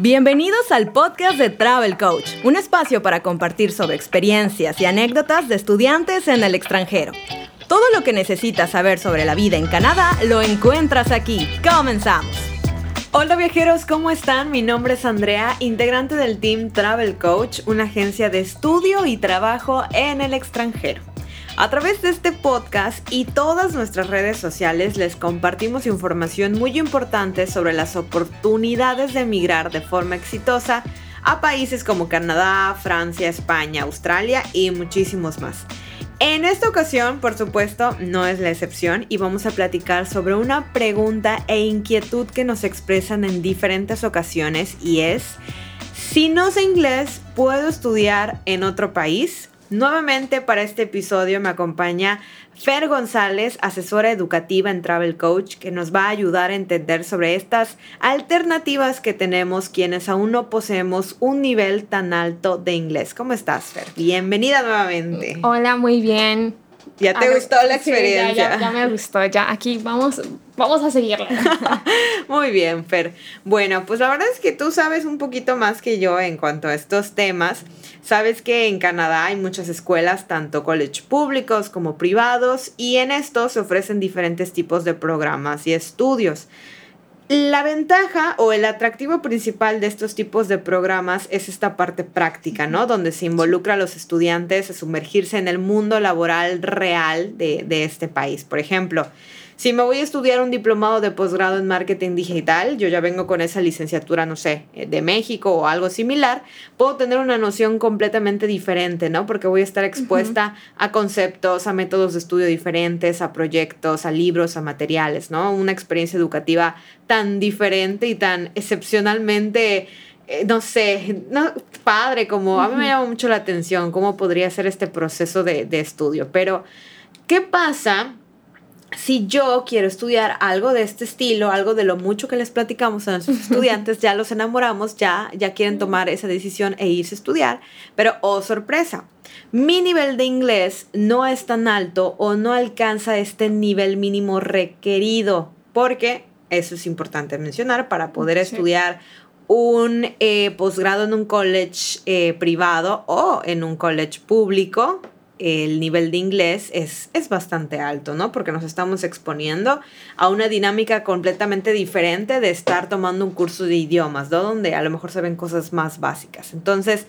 Bienvenidos al podcast de Travel Coach, un espacio para compartir sobre experiencias y anécdotas de estudiantes en el extranjero. Todo lo que necesitas saber sobre la vida en Canadá lo encuentras aquí. Comenzamos. Hola viajeros, ¿cómo están? Mi nombre es Andrea, integrante del Team Travel Coach, una agencia de estudio y trabajo en el extranjero. A través de este podcast y todas nuestras redes sociales les compartimos información muy importante sobre las oportunidades de emigrar de forma exitosa a países como Canadá, Francia, España, Australia y muchísimos más. En esta ocasión, por supuesto, no es la excepción y vamos a platicar sobre una pregunta e inquietud que nos expresan en diferentes ocasiones y es, si no sé inglés, ¿puedo estudiar en otro país? Nuevamente para este episodio me acompaña Fer González, asesora educativa en Travel Coach, que nos va a ayudar a entender sobre estas alternativas que tenemos quienes aún no poseemos un nivel tan alto de inglés. ¿Cómo estás, Fer? Bienvenida nuevamente. Hola, muy bien. ¿Ya te gustó la experiencia? ya, me gustó, ya aquí vamos, vamos a seguirla. Muy bien, Fer. Bueno, pues la verdad es que tú sabes un poquito más que yo en cuanto a estos temas. Sabes que en Canadá hay muchas escuelas, tanto college públicos como privados, y en estos se ofrecen diferentes tipos de programas y estudios. La ventaja o el atractivo principal de estos tipos de programas es esta parte práctica, ¿no? Donde se involucra a los estudiantes a sumergirse en el mundo laboral real de, de este país. Por ejemplo, si me voy a estudiar un diplomado de posgrado en marketing digital, yo ya vengo con esa licenciatura, no sé, de México o algo similar, puedo tener una noción completamente diferente, ¿no? Porque voy a estar expuesta a conceptos, a métodos de estudio diferentes, a proyectos, a libros, a materiales, ¿no? Una experiencia educativa tan diferente y tan excepcionalmente... Eh, no sé, no, padre, como a mí me llama mucho la atención cómo podría ser este proceso de, de estudio. Pero, ¿qué pasa si yo quiero estudiar algo de este estilo, algo de lo mucho que les platicamos a nuestros estudiantes, ya los enamoramos, ya, ya quieren tomar esa decisión e irse a estudiar, pero oh sorpresa, mi nivel de inglés no es tan alto o no alcanza este nivel mínimo requerido, porque eso es importante mencionar para poder estudiar un eh, posgrado en un college eh, privado o en un college público el nivel de inglés es, es bastante alto, ¿no? Porque nos estamos exponiendo a una dinámica completamente diferente de estar tomando un curso de idiomas, ¿no? Donde a lo mejor se ven cosas más básicas. Entonces,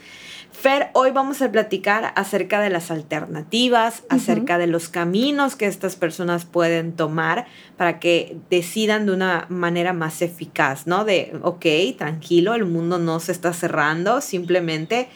Fer, hoy vamos a platicar acerca de las alternativas, acerca de los caminos que estas personas pueden tomar para que decidan de una manera más eficaz, ¿no? De, ok, tranquilo, el mundo no se está cerrando, simplemente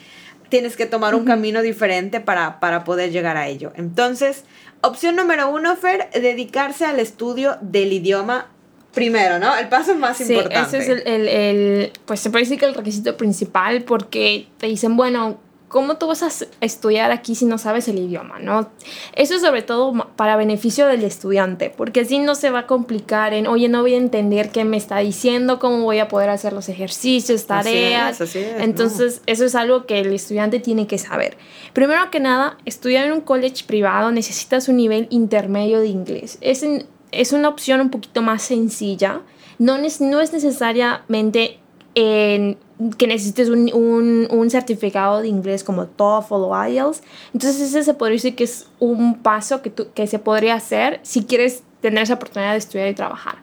tienes que tomar un camino diferente para, para poder llegar a ello. Entonces, opción número uno, Fer, dedicarse al estudio del idioma primero, ¿no? El paso más importante. Ese es el, el, pues se puede decir que el requisito principal porque te dicen, bueno, ¿cómo tú vas a estudiar aquí si no sabes el idioma? ¿no? Eso es sobre todo para beneficio del estudiante, porque así no se va a complicar en, oye, no voy a entender qué me está diciendo, cómo voy a poder hacer los ejercicios, tareas. Entonces, eso es algo que el estudiante tiene que saber. Primero que nada, estudiar en un college privado necesitas un nivel intermedio de inglés. Es, es una opción un poquito más sencilla. No, no es necesariamente en que necesites un, un, certificado de inglés como TOEFL o IELTS. Entonces ese se podría decir que es un paso que, que se podría hacer si quieres tener esa oportunidad de estudiar y trabajar.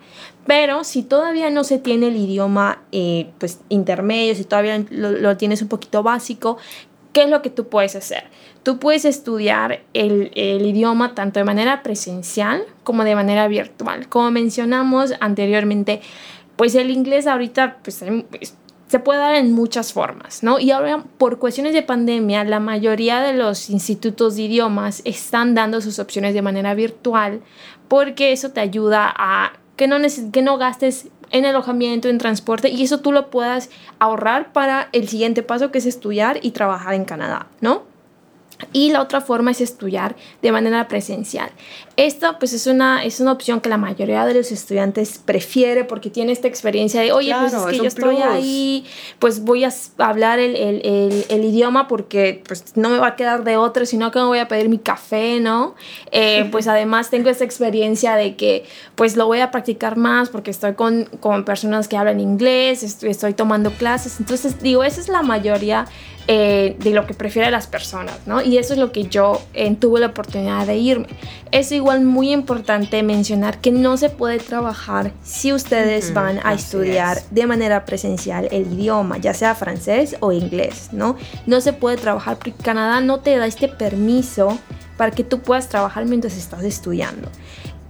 Pero si todavía no se tiene el idioma eh, pues, intermedio, si todavía lo, lo, tienes un poquito básico, ¿qué es lo que tú puedes hacer? Tú puedes estudiar el, el, idioma tanto de manera presencial como de manera virtual. Como mencionamos anteriormente, pues el inglés ahorita pues, se puede dar en muchas formas, ¿no? Y ahora, por cuestiones de pandemia, la mayoría de los institutos de idiomas están dando sus opciones de manera virtual porque eso te ayuda a que no, que no gastes en alojamiento, en transporte y eso tú lo puedas ahorrar para el siguiente paso que es estudiar y trabajar en Canadá, ¿no? Y la otra forma es estudiar de manera presencial. Esta pues es una, es una opción que la mayoría de los estudiantes prefiere porque tiene esta experiencia de, oye, pues es que yo estoy ahí, pues voy a hablar el, el, el, idioma porque pues no me va a quedar de otro, sino que me voy a pedir mi café, ¿no? Eh, pues además tengo esta experiencia de que pues lo voy a practicar más porque estoy con, con personas que hablan inglés, estoy, estoy tomando clases, entonces digo, esa es la mayoría eh, de lo que prefieren las personas, ¿no? Y eso es lo que yo eh, tuve la oportunidad de irme. Es igual muy importante mencionar que no se puede trabajar si ustedes van a estudiar de manera presencial el idioma, ya sea francés o inglés, ¿no? No se puede trabajar porque Canadá no te da este permiso para que tú puedas trabajar mientras estás estudiando.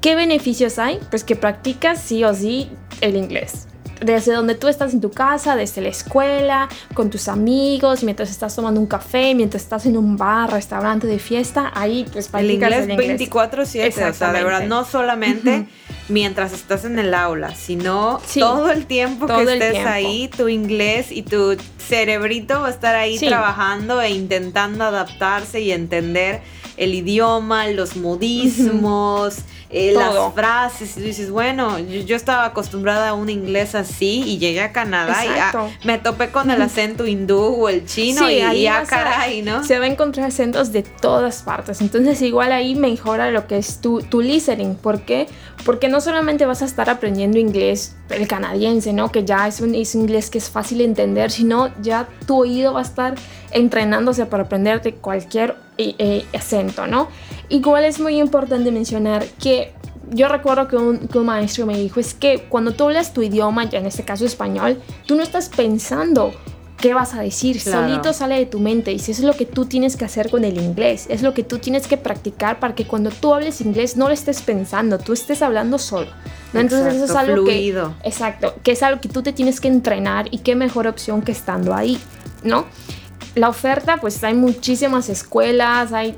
¿Qué beneficios hay? Pues que practicas sí o sí el inglés desde donde tú estás en tu casa, desde la escuela, con tus amigos, mientras estás tomando un café, mientras estás en un bar, restaurante de fiesta, ahí pues el inglés, el inglés 24/7, o sea, de verdad, no solamente mientras estás en el aula, sino todo el tiempo que estés ahí, tu inglés y tu cerebrito va a estar ahí trabajando e intentando adaptarse y entender el idioma, los modismos. Eh, las frases, y dices, bueno, yo, estaba acostumbrada a un inglés así y llegué a Canadá y me topé con el acento hindú o el chino y, ya caray, ¿no? Se va a encontrar acentos de todas partes, entonces igual ahí mejora lo que es tu, tu listening, ¿por qué? Porque no solamente vas a estar aprendiendo inglés, el canadiense, ¿no? Que ya es un, es un inglés que es fácil de entender, sino ya tu oído va a estar entrenándose para aprenderte cualquier eh, eh, acento, ¿no? Igual es muy importante mencionar que yo recuerdo que un, maestro me dijo, es que cuando tú hablas tu idioma, ya en este caso español, tú no estás pensando qué vas a decir, solito sale de tu mente y si eso es lo que tú tienes que hacer con el inglés, es lo que tú tienes que practicar para que cuando tú hables inglés no lo estés pensando, tú estés hablando solo. Entonces eso es algo que exacto, que es algo que tú te tienes que entrenar y qué mejor opción que estando ahí, ¿no? La oferta, pues hay muchísimas escuelas, hay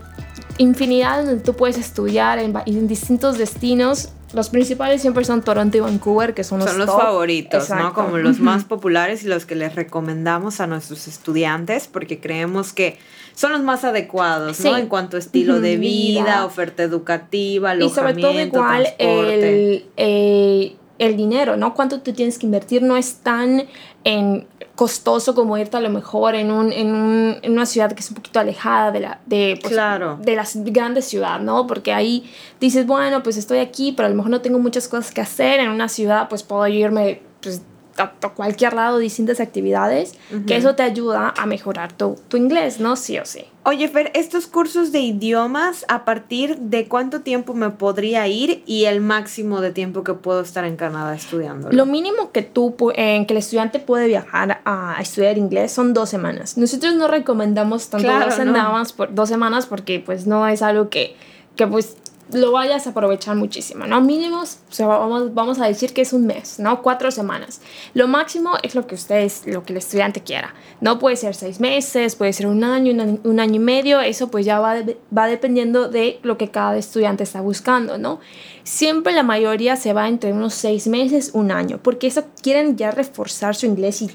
infinidad donde tú puedes estudiar en, en distintos destinos. Los principales siempre son Toronto y Vancouver, que son los, son los favoritos, ¿no? Como los más populares y los que les recomendamos a nuestros estudiantes porque creemos que son los más adecuados, ¿no? En cuanto a estilo de vida, oferta educativa, alojamiento, Y sobre todo igual el, eh, el dinero, ¿no? Cuánto tú tienes que invertir no es tan en costoso como irte a lo mejor en, un, en, un, en una ciudad que es un poquito alejada de la de, pues, de las grandes ciudades, ¿no? Porque ahí dices, bueno, pues estoy aquí, pero a lo mejor no tengo muchas cosas que hacer. En una ciudad, pues puedo irme pues, a, cualquier lado distintas actividades, que eso te ayuda a mejorar tu, tu, inglés, ¿no? Sí o sí. Oye, Fer, estos cursos de idiomas, ¿a partir de cuánto tiempo me podría ir y el máximo de tiempo que puedo estar en Canadá estudiando? Lo mínimo que tú, en que el estudiante puede viajar a, estudiar inglés son dos semanas. Nosotros no recomendamos tanto dos, semanas por, dos semanas porque pues no es algo que, que pues lo vayas a aprovechar muchísimo, ¿no? Mínimos, o sea, vamos, vamos a decir que es un mes, ¿no? Cuatro semanas. Lo máximo es lo que ustedes, lo que el estudiante quiera, ¿no? Puede ser seis meses, puede ser un año, un año, y medio, eso pues ya va, va dependiendo de lo que cada estudiante está buscando, ¿no? Siempre la mayoría se va entre unos seis meses, un año, porque eso quieren ya reforzar su inglés y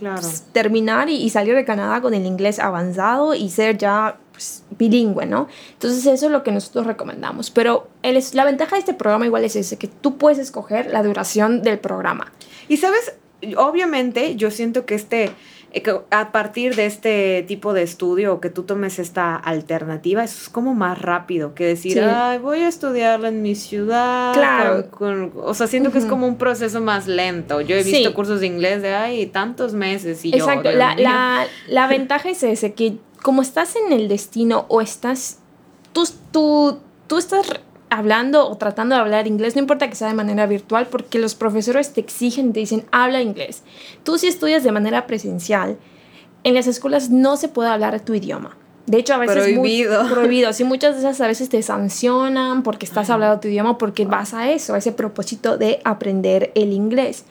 terminar y, y salir de Canadá con el inglés avanzado y ser ya pues, bilingüe, ¿no? Entonces eso es lo que nosotros recomendamos. Pero el, la ventaja de este programa igual es ese, que tú puedes escoger la duración del programa. Y sabes, obviamente yo siento que este eh, a partir de este tipo de estudio o que tú tomes esta alternativa, eso es como más rápido que decir, ay, voy a estudiarla en mi ciudad. Claro. o sea, siento que es como un proceso más lento. Yo he visto cursos de inglés de, ay, tantos meses y Exacto. la, la, la ventaja es ese, que como estás en el destino o estás, tú, tú, tú estás hablando o tratando de hablar inglés, no importa que sea de manera virtual, porque los profesores te exigen, te dicen, habla inglés. Tú si estudias de manera presencial, en las escuelas no se puede hablar tu idioma. De hecho, a veces prohibido. Muy, prohibido. Sí, muchas de esas a veces te sancionan porque estás hablando tu idioma, porque vas a eso, a ese propósito de aprender el inglés.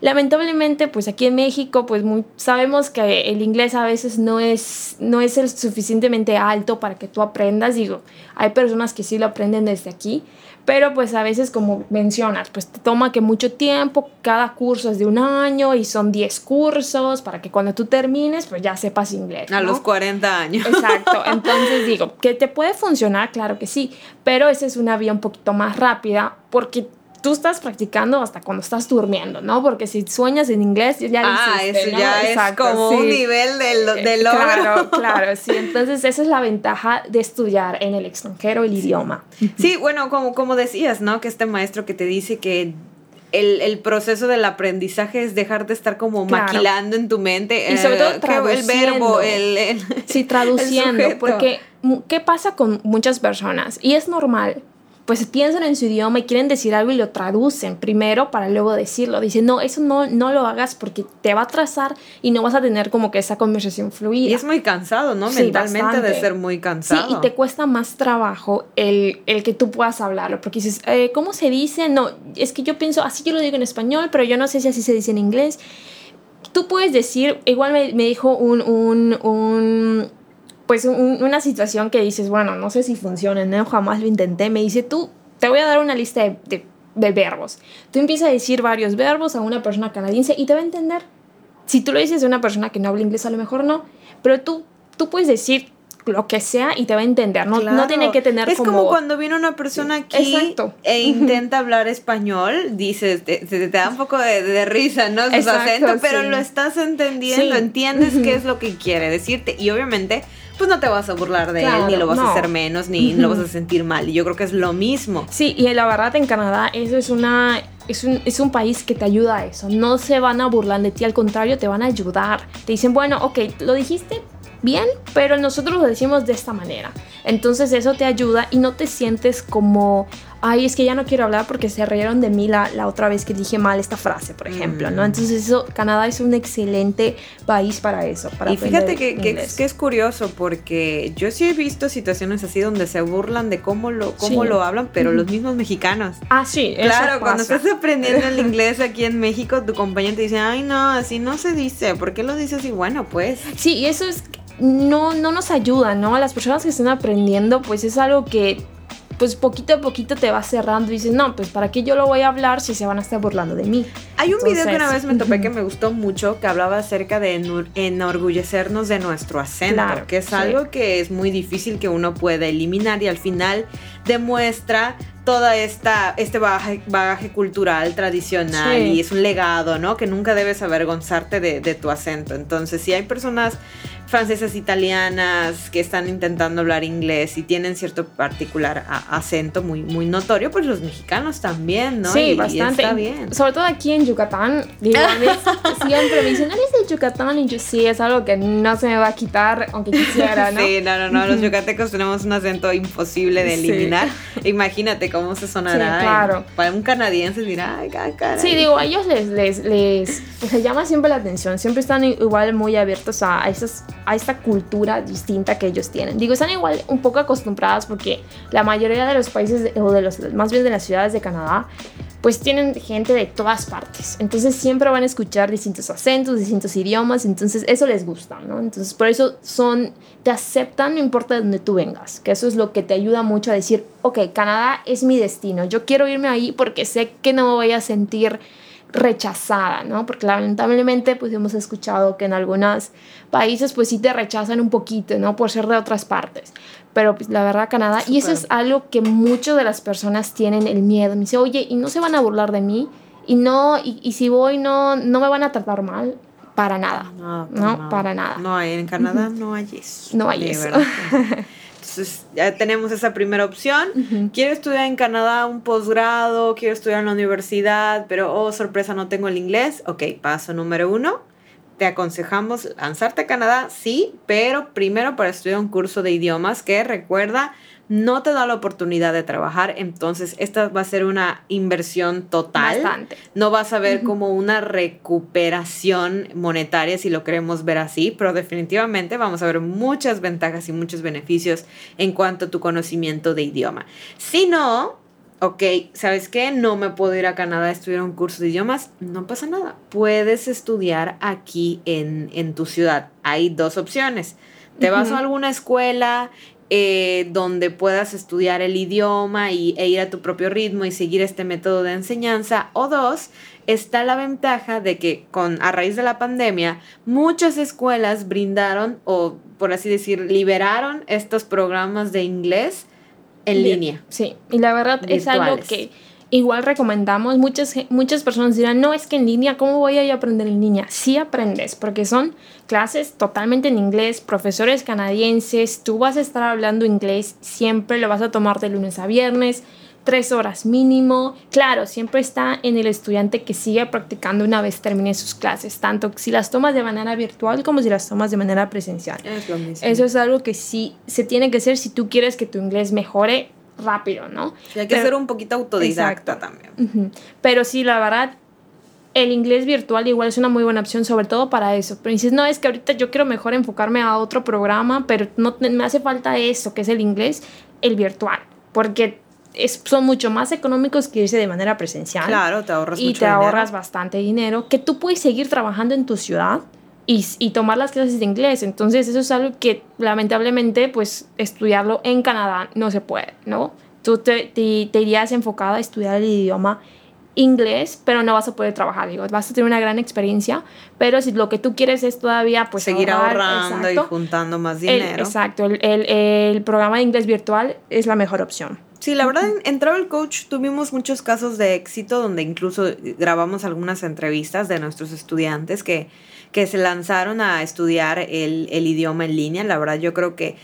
Lamentablemente, pues aquí en México, pues sabemos que el inglés a veces no es, no es el suficientemente alto para que tú aprendas. Digo, hay personas que sí lo aprenden desde aquí, Pero pues a veces como mencionas, pues te toma que mucho tiempo, cada curso es de un año y son 10 cursos para que cuando tú termines pues ya sepas inglés. A los 40 años. Exacto, entonces digo, que te puede funcionar, claro que sí, pero esa es una vía un poquito más rápida porque tú estás practicando hasta cuando estás durmiendo, ¿no? Porque si sueñas en inglés, ya Ah, eso ya es como un nivel de, de logro. Claro, claro, sí. Entonces, esa es la ventaja de estudiar en el extranjero el idioma. Sí, bueno, como, como decías, ¿no? Que este maestro que te dice que el, el, proceso del aprendizaje es dejar de estar como maquilando en tu mente. Y sobre todo eh, el verbo, el, el Sí, traduciendo. porque, ¿qué pasa con muchas personas? Y es normal pues piensan en su idioma y quieren decir algo y lo traducen primero para luego decirlo. Dicen, no, eso no, no lo hagas porque te va a atrasar y no vas a tener como que esa conversación fluida. Y es muy cansado, ¿no? Mentalmente de ser muy cansado. Sí, y te cuesta más trabajo el, el que tú puedas hablarlo, porque dices, eh, ¿cómo se dice? No, es que yo pienso, así yo lo digo en español, pero yo no sé si así se dice en inglés. Tú puedes decir, igual me, me dijo un, un, un pues una situación que dices, bueno, no sé si funciona, ¿no? jamás lo intenté, me dice, tú, te voy a dar una lista de, de, verbos. Tú empiezas a decir varios verbos a una persona canadiense y te va a entender. Si tú lo dices a una persona que no habla inglés, a lo mejor no, pero tú, tú puedes decir lo que sea y te va a entender, no, no tiene que tener es como... cuando viene una persona aquí e intenta hablar español, dices, te, te, da un poco de, risa, ¿no? Su acento, pero lo estás entendiendo, entiendes qué es lo que quiere decirte y obviamente pues no te vas a burlar de él, ni lo vas a hacer menos, ni lo vas a sentir mal. Y yo creo que es lo mismo. Sí, y la verdad en Canadá eso es una... Es un, es un país que te ayuda a eso. No se van a burlar de ti, al contrario, te van a ayudar. Te dicen, bueno, ok, lo dijiste bien, pero nosotros lo decimos de esta manera. Entonces eso te ayuda y no te sientes como, ay, es que ya no quiero hablar porque se rieron de mí la, la otra vez que dije mal esta frase, por ejemplo, ¿no? Mm. Entonces eso, Canadá es un excelente país para eso. Para y fíjate que, que, que, es curioso porque yo sí he visto situaciones así donde se burlan de cómo lo, cómo lo hablan, pero los mismos mexicanos. Ah, sí. Claro, cuando estás aprendiendo el inglés aquí en México, tu compañero te dice, ay, no, así no se dice, ¿por qué lo dices así? Bueno, pues. Sí, y eso es no, no nos ayuda, ¿no? A las personas que están aprendiendo, pues es algo que pues poquito a poquito te va cerrando y dices, no, pues para qué yo lo voy a hablar si se van a estar burlando de mí. Hay un video que una vez me topé que me gustó mucho que hablaba acerca de enorgullecernos de nuestro acento, que es algo que es muy difícil que uno pueda eliminar y al final demuestra toda esta este bagaje, bagaje cultural tradicional y es un legado, ¿no? Que nunca debes avergonzarte de, de tu acento. Entonces, si hay personas francesas, italianas que están intentando hablar inglés y tienen cierto particular acento muy, muy notorio, pues los mexicanos también, ¿no? Sí, bastante. está bien. Sobre todo aquí en Yucatán, digo, siempre me dicen, ¿eres de Yucatán? Y yo sí, es algo que no se me va a quitar, aunque quisiera, ¿no? sí, no, no, no, los yucatecos tenemos un acento imposible de eliminar. Imagínate cómo se sonará. Sí, claro. para un canadiense dirá, ay, caray. Sí, digo, a ellos les, les, les, llama siempre la atención, siempre están igual muy abiertos a, a esas a esta cultura distinta que ellos tienen. Digo, están igual un poco acostumbradas porque la mayoría de los países, o de los, más bien de las ciudades de Canadá, pues tienen gente de todas partes. Entonces siempre van a escuchar distintos acentos, distintos idiomas, entonces eso les gusta, ¿no? Entonces por eso son, te aceptan no importa de dónde tú vengas, que eso es lo que te ayuda mucho a decir, ok, Canadá es mi destino, yo quiero irme ahí porque sé que no me voy a sentir rechazada, ¿no? Porque lamentablemente pues hemos escuchado que en algunos países pues sí te rechazan un poquito, ¿no? Por ser de otras partes. Pero pues la verdad Canadá, y eso es algo que muchas de las personas tienen el miedo. Me dice, oye, ¿y no se van a burlar de mí? Y no, y, si voy no, no me van a tratar mal. Para nada. No, no, para nada. No, en Canadá no hay eso. No hay eso. Entonces ya tenemos esa primera opción. Quiero estudiar en Canadá un posgrado, quiero estudiar en la universidad, pero oh, sorpresa, no tengo el inglés. Ok, paso número uno. Te aconsejamos lanzarte a Canadá, sí, pero primero para estudiar un curso de idiomas que recuerda no te da la oportunidad de trabajar, entonces esta va a ser una inversión total. Bastante. No vas a ver como una recuperación monetaria si lo queremos ver así, pero definitivamente vamos a ver muchas ventajas y muchos beneficios en cuanto a tu conocimiento de idioma. Si no, ok, ¿sabes qué? No me puedo ir a Canadá a estudiar un curso de idiomas, no pasa nada. Puedes estudiar aquí en, en tu ciudad. Hay dos opciones. Te vas a alguna escuela eh, donde puedas estudiar el idioma y, e ir a tu propio ritmo y seguir este método de enseñanza. O dos, está la ventaja de que con a raíz de la pandemia muchas escuelas brindaron o por así decir liberaron estos programas de inglés en línea. Sí, y la verdad es algo que igual recomendamos. Muchas, muchas personas dirán, no, es que en línea, ¿cómo voy a aprender en línea? Sí aprendes, porque son clases totalmente en inglés, profesores canadienses, tú vas a estar hablando inglés, siempre lo vas a tomar de lunes a viernes, tres horas mínimo. Claro, siempre está en el estudiante que sigue practicando una vez termine sus clases, tanto si las tomas de manera virtual como si las tomas de manera presencial. Es lo mismo. Eso es algo que sí se tiene que hacer si tú quieres que tu inglés mejore rápido, ¿no? hay que ser un poquito autodidacta también. Pero sí, la verdad, el inglés virtual igual es una muy buena opción, sobre todo para eso. Pero dices, no, es que ahorita yo quiero mejor enfocarme a otro programa, pero no me hace falta eso, que es el inglés, el virtual. Porque es, son mucho más económicos que irse de manera presencial. Claro, te ahorras Y te ahorras bastante dinero, que tú puedes seguir trabajando en tu ciudad y, y, tomar las clases de inglés. Entonces eso es algo que lamentablemente pues estudiarlo en Canadá no se puede, ¿no? Tú te, te, irías enfocada a estudiar el idioma inglés, pero no vas a poder trabajar, digo, vas a tener una gran experiencia, pero si lo que tú quieres es todavía pues seguir ahorrando y juntando más dinero. exacto, el, el, el, programa de inglés virtual es la mejor opción. Sí, la verdad, en Travel Coach tuvimos muchos casos de éxito donde incluso grabamos algunas entrevistas de nuestros estudiantes que que se lanzaron a estudiar el, el idioma en línea. La verdad, yo creo que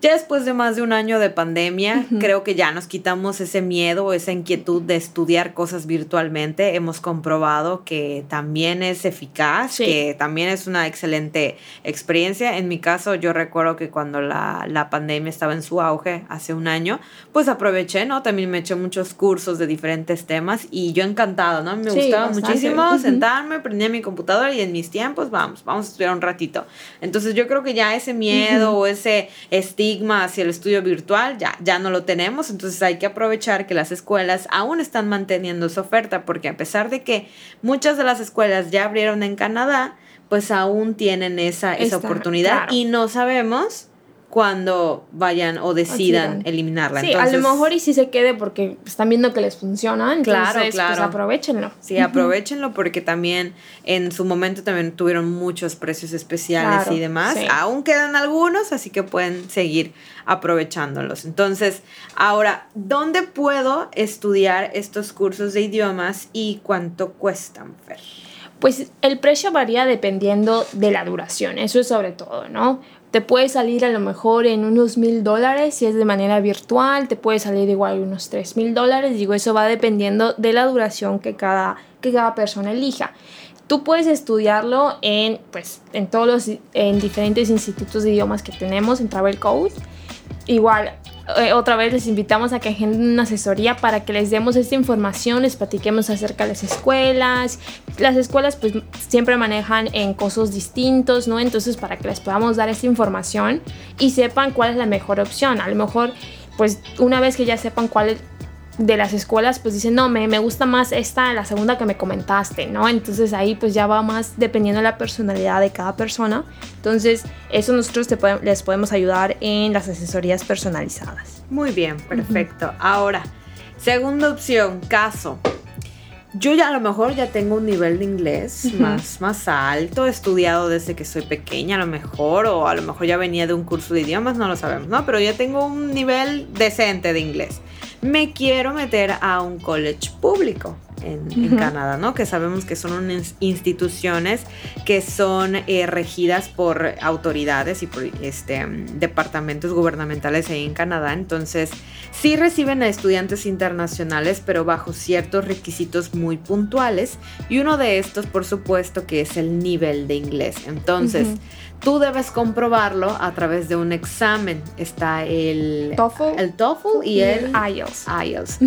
ya después de más de un año de pandemia, creo que ya nos quitamos ese miedo o esa inquietud de estudiar cosas virtualmente. Hemos comprobado que también es eficaz, que también es una excelente experiencia. En mi caso, yo recuerdo que cuando la, la, pandemia estaba en su auge hace un año, pues aproveché, ¿no? También me eché muchos cursos de diferentes temas y yo encantada, ¿no? Me gustaba muchísimo sentarme, prendía mi computadora y en mis tiempos, vamos, vamos a estudiar un ratito. Entonces yo creo que ya ese miedo o ese estilo hacia el estudio virtual ya, ya no lo tenemos, entonces hay que aprovechar que las escuelas aún están manteniendo su oferta, porque a pesar de que muchas de las escuelas ya abrieron en Canadá, pues aún tienen esa, esa oportunidad y no sabemos cuando vayan o decidan eliminarla. Sí, a lo mejor y si se quede porque están viendo que les funciona, entonces claro, pues, claro. pues aprovechenlo. Sí, aprovechenlo porque también en su momento también tuvieron muchos precios especiales y demás. Aún quedan algunos, así que pueden seguir aprovechándolos. Entonces, ahora, ¿dónde puedo estudiar estos cursos de idiomas y cuánto cuestan, Fer? Pues el precio varía dependiendo de la duración, eso es sobre todo, ¿no? Te puede salir a lo mejor en unos mil dólares si es de manera virtual, te puede salir igual unos tres mil dólares. Digo, eso va dependiendo de la duración que cada, que cada persona elija. Tú puedes estudiarlo en, pues, en todos los en diferentes institutos de idiomas que tenemos en Travel Code. Igual, eh, otra vez les invitamos a que agenden una asesoría para que les demos esta información, les platiquemos acerca de las escuelas. Las escuelas pues siempre manejan en costos distintos, ¿no? Entonces para que les podamos dar esta información y sepan cuál es la mejor opción. A lo mejor pues una vez que ya sepan cuál es de las escuelas pues dicen, no, me, me gusta más esta, la segunda que me comentaste, ¿no? Entonces ahí pues ya va más dependiendo de la personalidad de cada persona. Entonces eso nosotros te les podemos ayudar en las asesorías personalizadas. Muy bien, perfecto. Ahora, segunda opción, caso. Yo ya a lo mejor ya tengo un nivel de inglés más, más alto, he estudiado desde que soy pequeña a lo mejor, o a lo mejor ya venía de un curso de idiomas, no lo sabemos, ¿no? Pero ya tengo un nivel decente de inglés me quiero meter a un college público. En, Canadá, ¿no? Que sabemos que son unas instituciones que son eh, regidas por autoridades y por este, departamentos gubernamentales ahí en Canadá. Entonces, sí reciben a estudiantes internacionales, pero bajo ciertos requisitos muy puntuales. Y uno de estos, por supuesto, que es el nivel de inglés. Entonces, Tú debes comprobarlo a través de un examen. Está el TOEFL, el TOEFL y, el IELTS. IELTS.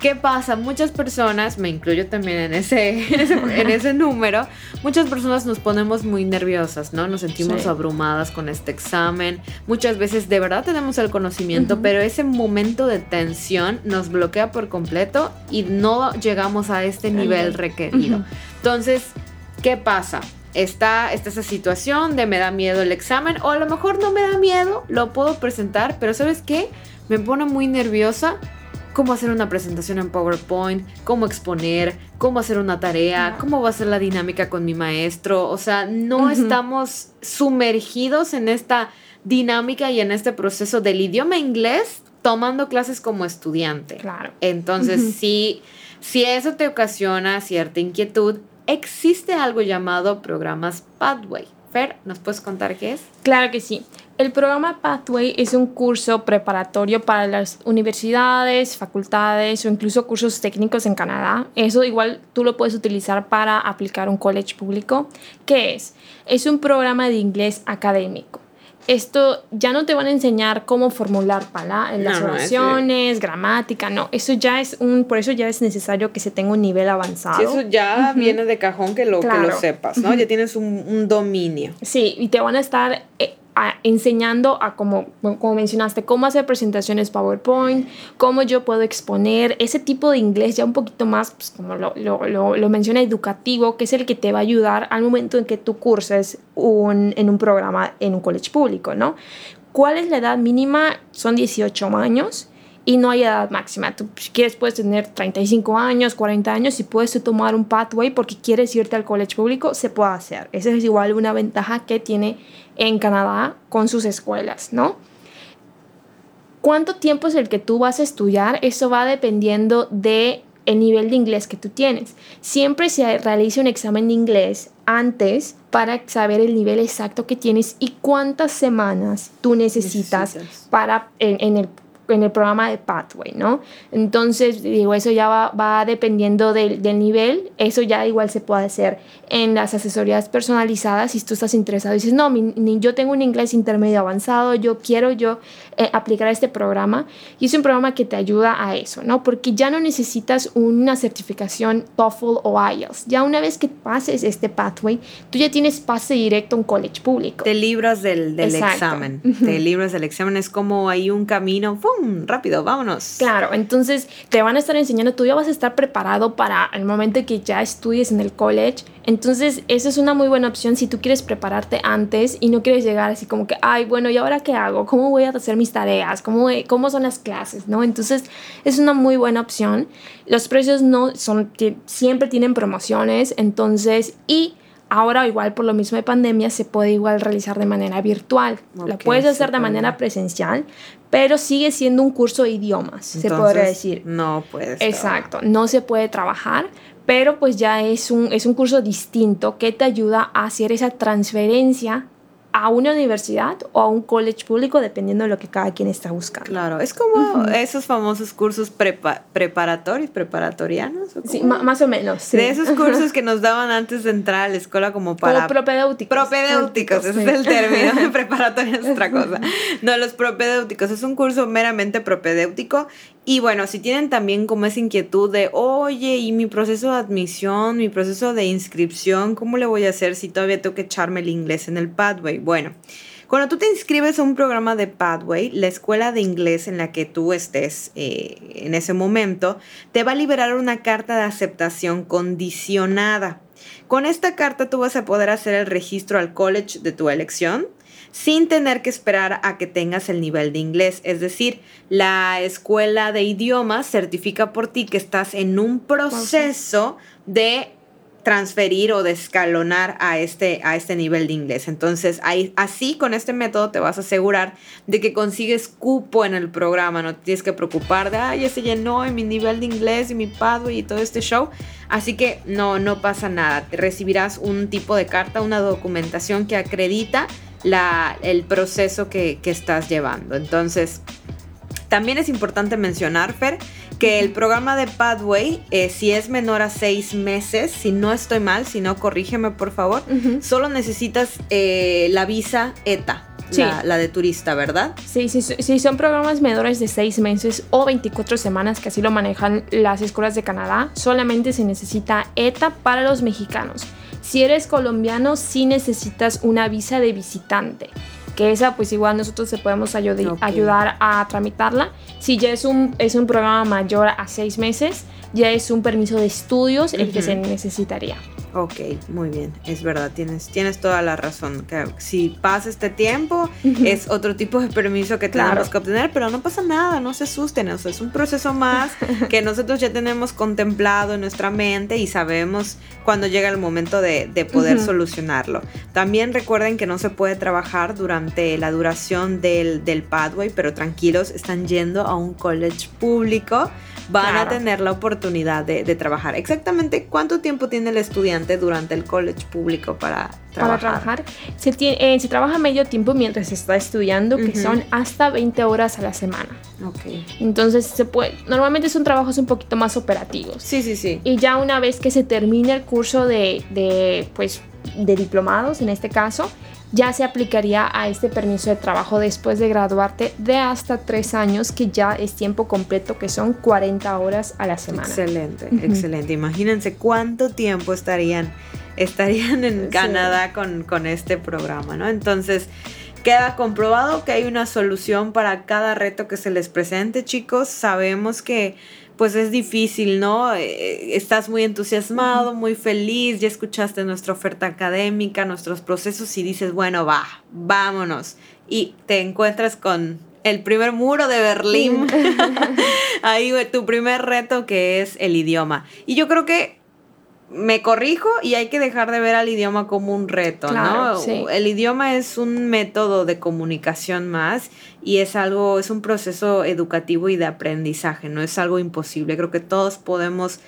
¿Qué pasa? Muchas personas, me incluyo también en ese, en ese, número, muchas personas nos ponemos muy nerviosas, ¿no? Nos sentimos abrumadas con este examen. Muchas veces de verdad tenemos el conocimiento, pero ese momento de tensión nos bloquea por completo y no llegamos a este nivel requerido. Entonces, ¿qué pasa? Está, está esa situación de me da miedo el examen o a lo mejor no me da miedo, lo puedo presentar, pero ¿sabes qué? Me pone muy nerviosa cómo hacer una presentación en PowerPoint, cómo exponer, cómo hacer una tarea, cómo va a ser la dinámica con mi maestro. O sea, no estamos sumergidos en esta dinámica y en este proceso del idioma inglés tomando clases como estudiante. Claro. Entonces, si, si eso te ocasiona cierta inquietud, existe algo llamado programas Pathway. Fer, ¿nos puedes contar qué es? Claro que sí. El programa Pathway es un curso preparatorio para las universidades, facultades o incluso cursos técnicos en Canadá. Eso igual tú lo puedes utilizar para aplicar un college público. ¿Qué es? Es un programa de inglés académico. Esto ya no te van a enseñar cómo formular palabras, las oraciones, gramática, no, eso ya es un, por eso ya es necesario que se tenga un nivel avanzado. Sí, eso ya viene de cajón que lo, que lo sepas, ¿no? Ya tienes un, un, dominio. Sí, y te van a estar eh, enseñando a, como, como mencionaste, cómo hacer presentaciones PowerPoint, cómo yo puedo exponer ese tipo de inglés ya un poquito más, pues, como lo, lo, lo, menciona, educativo, que es el que te va a ayudar al momento en que tú curses un, en un programa en un college público, ¿no? ¿Cuál es la edad mínima? Son 18 años y no hay edad máxima. Tú si quieres puedes tener 35 años, 40 años y puedes tomar un pathway porque quieres irte al college público, se puede hacer. Esa es igual una ventaja que tiene en Canadá con sus escuelas, ¿no? ¿Cuánto tiempo es el que tú vas a estudiar? Eso va dependiendo de el nivel de inglés que tú tienes. Siempre se realiza un examen de inglés antes para saber el nivel exacto que tienes y cuántas semanas tú necesitas, para en, en el en el programa de Pathway, ¿no? Entonces, digo, eso ya va, va dependiendo del, del, nivel, eso ya igual se puede hacer en las asesorías personalizadas. Si tú estás interesado y dices, no, mi, yo tengo un inglés intermedio avanzado, yo quiero yo eh, aplicar este programa y es un programa que te ayuda a eso, ¿no? Porque ya no necesitas una certificación TOEFL o IELTS, ya una vez que pases este Pathway, tú ya tienes pase directo a un college público. Te libras del, del examen, te libras del examen, es como hay un camino, rápido, vámonos. Claro, entonces te van a estar enseñando, tú ya vas a estar preparado para el momento que ya estudies en el college. Entonces, esa es una muy buena opción si tú quieres prepararte antes y no quieres llegar así como que, ay, bueno, ¿y ahora qué hago? ¿Cómo voy a hacer mis tareas? ¿Cómo, cómo son las clases? ¿No? Entonces, es una muy buena opción. Los precios no son, siempre tienen promociones, entonces, y Ahora igual por lo mismo de pandemia se puede igual realizar de manera virtual. lo puedes hacer de manera presencial, pero sigue siendo un curso de idiomas, se podría decir. No puedes. Exacto, no se puede trabajar, pero pues ya es un, es un curso distinto que te ayuda a hacer esa transferencia a una universidad o a un college público, dependiendo de lo que cada quien está buscando. Claro, es como esos famosos cursos preparatorios, preparatorianos. sí, más o menos. De esos cursos que nos daban antes de entrar a la escuela como para... Como propedéuticos. Propedéuticos, ese es el término. Preparatorio es otra cosa. No, los propedéuticos es un curso meramente propedéutico y bueno, si tienen también como esa inquietud de, oye, y mi proceso de admisión, mi proceso de inscripción, ¿cómo le voy a hacer si todavía tengo que echarme el inglés en el Pathway? Bueno, cuando tú te inscribes a un programa de Pathway, la escuela de inglés en la que tú estés eh, en ese momento, te va a liberar una carta de aceptación condicionada. Con esta carta tú vas a poder hacer el registro al college de tu elección sin tener que esperar a que tengas el nivel de inglés. Es decir, la escuela de idiomas certifica por ti que estás en un proceso de transferir o de escalonar a este, a este nivel de inglés. Entonces, ahí, así con este método te vas a asegurar de que consigues cupo en el programa, no tienes que preocupar de, ay, ya se llenó en mi nivel de inglés y mi pathway y todo este show. Así que no, no pasa nada. Recibirás un tipo de carta, una documentación que acredita la, el proceso que, que estás llevando. Entonces, también es importante mencionar, Fer, que el programa de Pathway, eh, si es menor a seis meses, si no estoy mal, si no, corrígeme por favor, solo necesitas eh, la visa ETA. La, de turista, ¿verdad? Sí, sí, sí, son programas menores de seis meses o 24 semanas, que así lo manejan las escuelas de Canadá, solamente se necesita ETA para los mexicanos. Si eres colombiano, sí necesitas una visa de visitante que esa pues igual nosotros te podemos ayudar a tramitarla. Si ya es un, es un programa mayor a seis meses, ya es un permiso de estudios el que se necesitaría. Ok, muy bien, es verdad, tienes, tienes toda la razón. Que si pasa este tiempo, es otro tipo de permiso que tenemos que obtener, pero no pasa nada, no se asusten, o sea, es un proceso más que nosotros ya tenemos contemplado en nuestra mente y sabemos cuando llega el momento de, poder solucionarlo. También recuerden que no se puede trabajar durante la duración del, del pathway, pero tranquilos, están yendo a un college público van a tener la oportunidad de, trabajar. Exactamente cuánto tiempo tiene el estudiante durante el college público para trabajar. Para trabajar, se, tiene, eh, se trabaja medio tiempo mientras se está estudiando, que son hasta 20 horas a la semana. Ok. Entonces, se puede, normalmente son trabajos un poquito más operativos. Sí, sí, sí. Y ya una vez que se termine el curso de, de pues, de diplomados, en este caso, ya se aplicaría a este permiso de trabajo después de graduarte de hasta tres años, que ya es tiempo completo, que son 40 horas a la semana. Excelente, excelente. Imagínense cuánto tiempo estarían, estarían en Canadá con, con este programa, ¿no? Entonces, queda comprobado que hay una solución para cada reto que se les presente, chicos. Sabemos que pues es difícil, ¿no? Eh, estás muy entusiasmado, muy feliz, ya escuchaste nuestra oferta académica, nuestros procesos y dices, bueno, va, vámonos. Y te encuentras con el primer muro de Berlín. Ahí tu primer reto que es el idioma. Y yo creo que me corrijo y hay que dejar de ver al idioma como un reto, ¿no? El idioma es un método de comunicación más y es algo, es un proceso educativo y de aprendizaje, no es algo imposible. Creo que todos podemos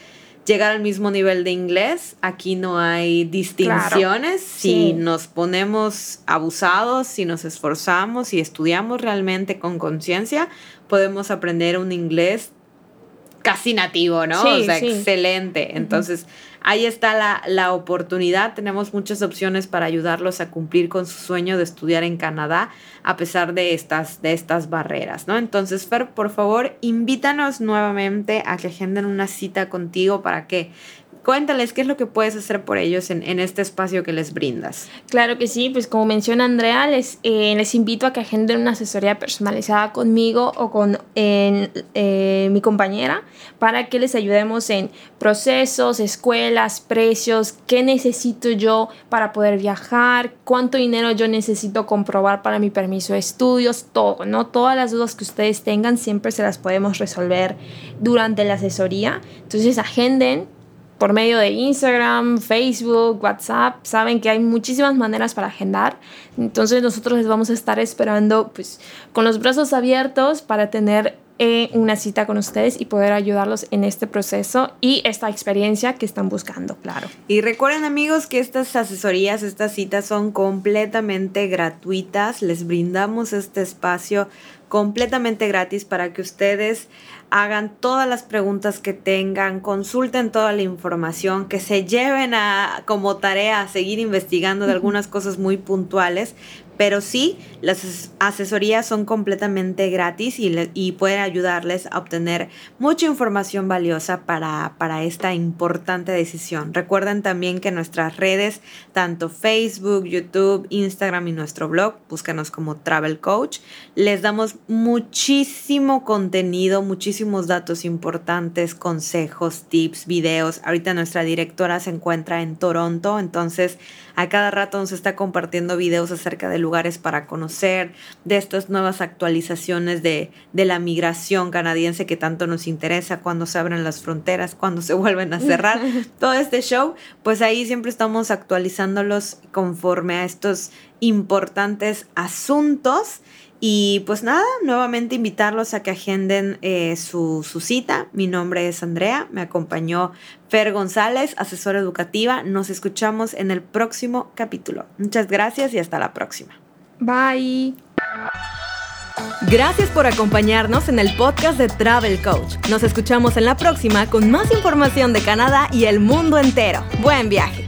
llegar al mismo nivel de inglés. Aquí no hay distinciones. Si nos ponemos abusados, si nos esforzamos, y estudiamos realmente con conciencia, podemos aprender un inglés casi nativo, ¿no? o sea, excelente. Entonces, ahí está la, la, oportunidad. Tenemos muchas opciones para ayudarlos a cumplir con su sueño de estudiar en Canadá a pesar de estas, de estas barreras, ¿no? Entonces, Fer, por favor, invítanos nuevamente a que agenden una cita contigo para que Cuéntales qué es lo que puedes hacer por ellos en, este espacio que les brindas. Claro que sí, pues como menciona Andrea, les, eh, invito a que agenden una asesoría personalizada conmigo o con eh, mi compañera para que les ayudemos en procesos, escuelas, precios, qué necesito yo para poder viajar, cuánto dinero yo necesito comprobar para mi permiso de estudios, todo, ¿no? Todas las dudas que ustedes tengan siempre se las podemos resolver durante la asesoría. Entonces agenden por medio de Instagram, Facebook, WhatsApp. Saben que hay muchísimas maneras para agendar. Entonces nosotros les vamos a estar esperando pues con los brazos abiertos para tener eh, una cita con ustedes y poder ayudarlos en este proceso y esta experiencia que están buscando, claro. Y recuerden amigos que estas asesorías, estas citas son completamente gratuitas. Les brindamos este espacio completamente gratis para que ustedes hagan todas las preguntas que tengan, consulten toda la información, que se lleven a como tarea a seguir investigando de algunas cosas muy puntuales, pero sí, las asesorías son completamente gratis y, pueden ayudarles a obtener mucha información valiosa para, para esta importante decisión. Recuerden también que nuestras redes, tanto Facebook, YouTube, Instagram y nuestro blog, búscanos como Travel Coach, les damos muchísimo contenido, muchísimos datos importantes, consejos, tips, videos. Ahorita nuestra directora se encuentra en Toronto, entonces a cada rato nos está compartiendo videos acerca de lugares para conocer, de estas nuevas actualizaciones de, de la migración canadiense que tanto nos interesa, cuando se abren las fronteras, cuando se vuelven a cerrar, todo este show, pues ahí siempre estamos actualizándolos conforme a estos importantes asuntos y pues nada, nuevamente invitarlos a que agenden eh, su, su, cita. Mi nombre es Andrea, me acompañó Fer González, asesora educativa. Nos escuchamos en el próximo capítulo. Muchas gracias y hasta la próxima. Bye. Gracias por acompañarnos en el podcast de Travel Coach. Nos escuchamos en la próxima con más información de Canadá y el mundo entero. Buen viaje.